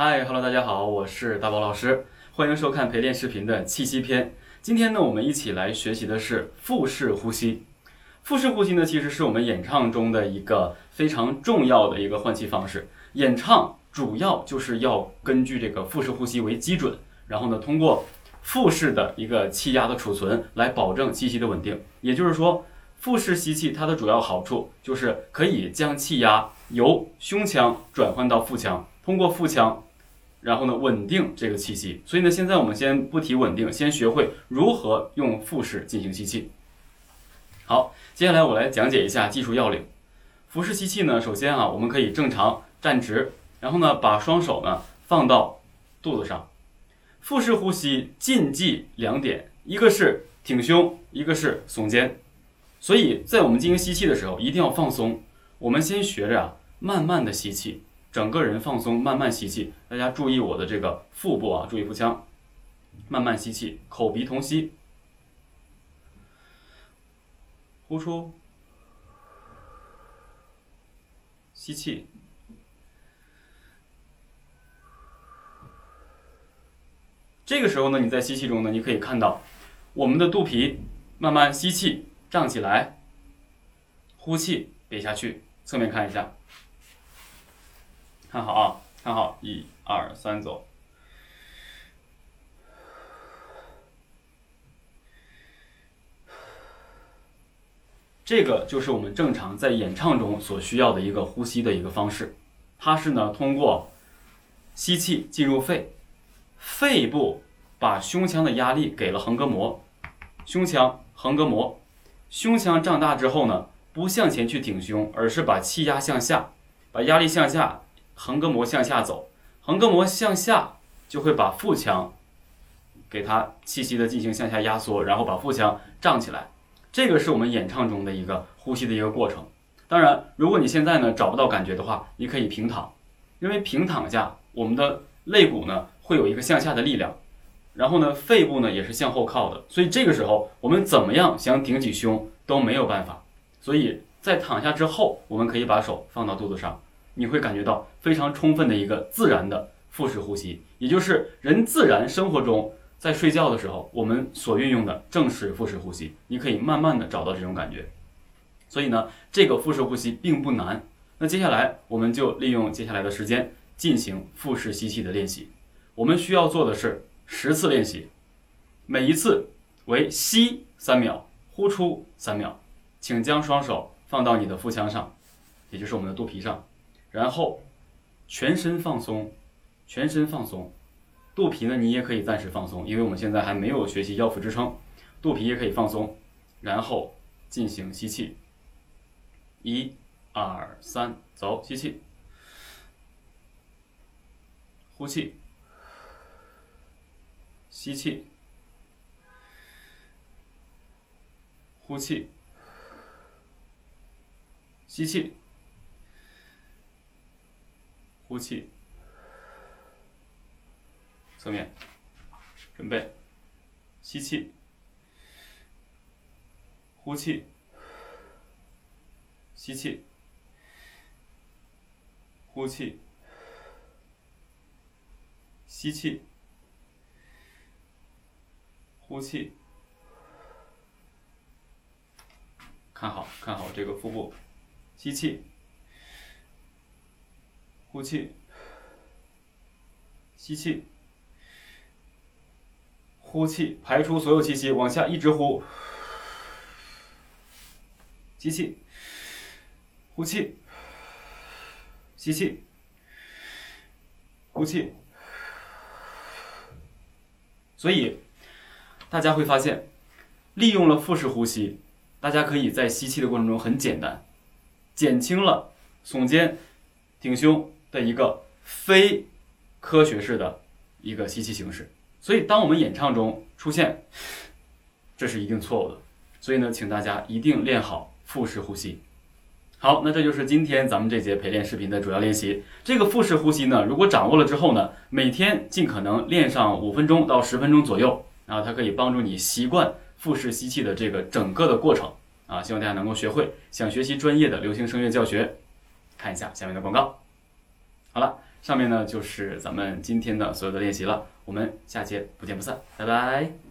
嗨，Hello，大家好，我是大宝老师，欢迎收看陪练视频的气息篇。今天呢，我们一起来学习的是腹式呼吸。腹式呼吸呢，其实是我们演唱中的一个非常重要的一个换气方式。演唱主要就是要根据这个腹式呼吸为基准，然后呢，通过腹式的一个气压的储存来保证气息的稳定。也就是说，腹式吸气它的主要好处就是可以将气压由胸腔转换到腹腔，通过腹腔，然后呢稳定这个气息。所以呢，现在我们先不提稳定，先学会如何用腹式进行吸气。好，接下来我来讲解一下技术要领。腹式吸气呢，首先啊，我们可以正常站直，然后呢，把双手呢放到肚子上。腹式呼吸禁忌两点，一个是挺胸，一个是耸肩。所以在我们进行吸气的时候，一定要放松。我们先学着啊，慢慢的吸气，整个人放松，慢慢吸气。大家注意我的这个腹部啊，注意腹腔，慢慢吸气，口鼻同吸。呼出，吸气。这个时候呢，你在吸气中呢，你可以看到我们的肚皮慢慢吸气胀起来，呼气瘪下去。侧面看一下，看好啊，看好，一二三，走。这个就是我们正常在演唱中所需要的一个呼吸的一个方式，它是呢通过吸气进入肺，肺部把胸腔的压力给了横膈膜，胸腔横膈膜，胸腔胀大之后呢，不向前去挺胸，而是把气压向下，把压力向下，横膈膜向下走，横膈膜向下就会把腹腔给它气息的进行向下压缩，然后把腹腔胀起来。这个是我们演唱中的一个呼吸的一个过程。当然，如果你现在呢找不到感觉的话，你可以平躺，因为平躺下，我们的肋骨呢会有一个向下的力量，然后呢肺部呢也是向后靠的，所以这个时候我们怎么样想挺起胸都没有办法。所以在躺下之后，我们可以把手放到肚子上，你会感觉到非常充分的一个自然的腹式呼吸，也就是人自然生活中。在睡觉的时候，我们所运用的正是腹式呼吸。你可以慢慢的找到这种感觉。所以呢，这个腹式呼吸并不难。那接下来，我们就利用接下来的时间进行腹式吸气的练习。我们需要做的是十次练习，每一次为吸三秒，呼出三秒。请将双手放到你的腹腔上，也就是我们的肚皮上，然后全身放松，全身放松。肚皮呢，你也可以暂时放松，因为我们现在还没有学习腰腹支撑，肚皮也可以放松，然后进行吸气，一、二、三，走，吸气，呼气，吸气，呼气，吸气，呼气。侧面，准备，吸气，呼气，吸气，呼气，吸气，呼气。看好，看好这个腹部，吸气，呼气，吸气。呼气，排出所有气息，往下一直呼。吸气，呼气，吸气，呼气。所以，大家会发现，利用了腹式呼吸，大家可以在吸气的过程中很简单，减轻了耸肩、挺胸的一个非科学式的一个吸气形式。所以，当我们演唱中出现，这是一定错误的。所以呢，请大家一定练好腹式呼吸。好，那这就是今天咱们这节陪练视频的主要练习。这个腹式呼吸呢，如果掌握了之后呢，每天尽可能练上五分钟到十分钟左右，啊，它可以帮助你习惯腹式吸气的这个整个的过程。啊，希望大家能够学会。想学习专业的流行声乐教学，看一下下面的广告。好了。上面呢就是咱们今天的所有的练习了，我们下节不见不散，拜拜。